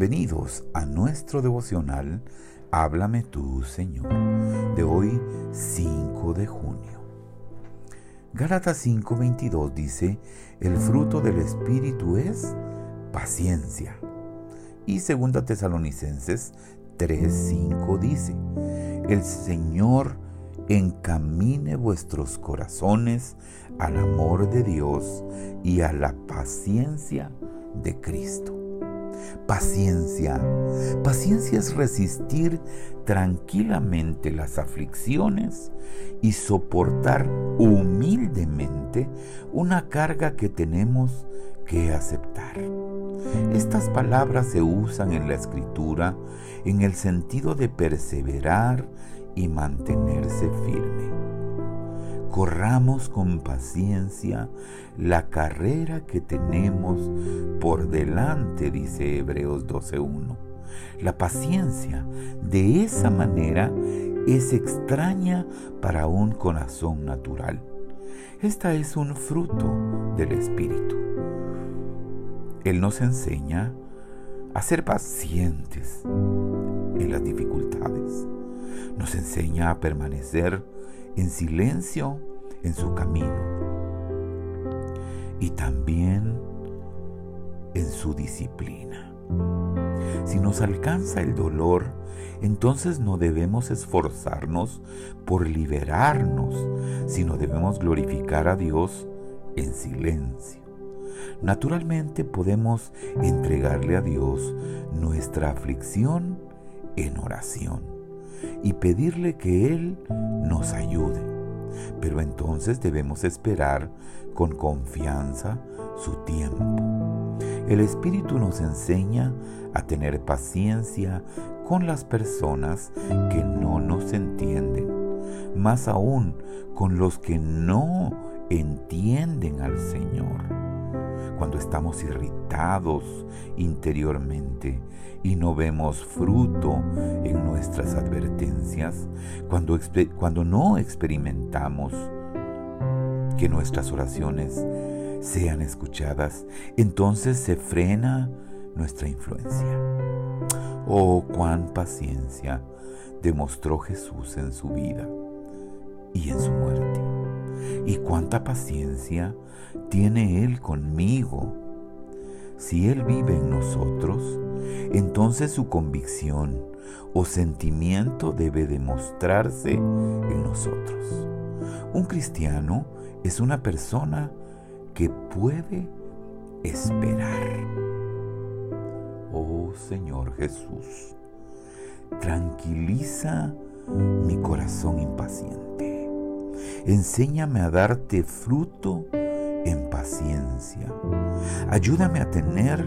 Bienvenidos a nuestro devocional Háblame tú, Señor, de hoy 5 de junio. Gálatas 5:22 dice, el fruto del Espíritu es paciencia. Y 2 Tesalonicenses 3:5 dice, el Señor encamine vuestros corazones al amor de Dios y a la paciencia de Cristo. Paciencia. Paciencia es resistir tranquilamente las aflicciones y soportar humildemente una carga que tenemos que aceptar. Estas palabras se usan en la escritura en el sentido de perseverar y mantenerse firme. Corramos con paciencia la carrera que tenemos por delante, dice Hebreos 12.1. La paciencia de esa manera es extraña para un corazón natural. Esta es un fruto del Espíritu. Él nos enseña a ser pacientes en las dificultades. Nos enseña a permanecer en silencio en su camino y también en su disciplina. Si nos alcanza el dolor, entonces no debemos esforzarnos por liberarnos, sino debemos glorificar a Dios en silencio. Naturalmente podemos entregarle a Dios nuestra aflicción en oración y pedirle que Él nos ayude. Pero entonces debemos esperar con confianza su tiempo. El Espíritu nos enseña a tener paciencia con las personas que no nos entienden, más aún con los que no entienden al Señor cuando estamos irritados interiormente y no vemos fruto en nuestras advertencias, cuando, cuando no experimentamos que nuestras oraciones sean escuchadas, entonces se frena nuestra influencia. Oh, cuán paciencia demostró Jesús en su vida y en su muerte y cuánta paciencia tiene Él conmigo. Si Él vive en nosotros, entonces su convicción o sentimiento debe demostrarse en nosotros. Un cristiano es una persona que puede esperar. Oh Señor Jesús, tranquiliza mi corazón impaciente Enséñame a darte fruto en paciencia. Ayúdame a tener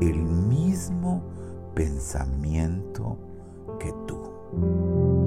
el mismo pensamiento que tú.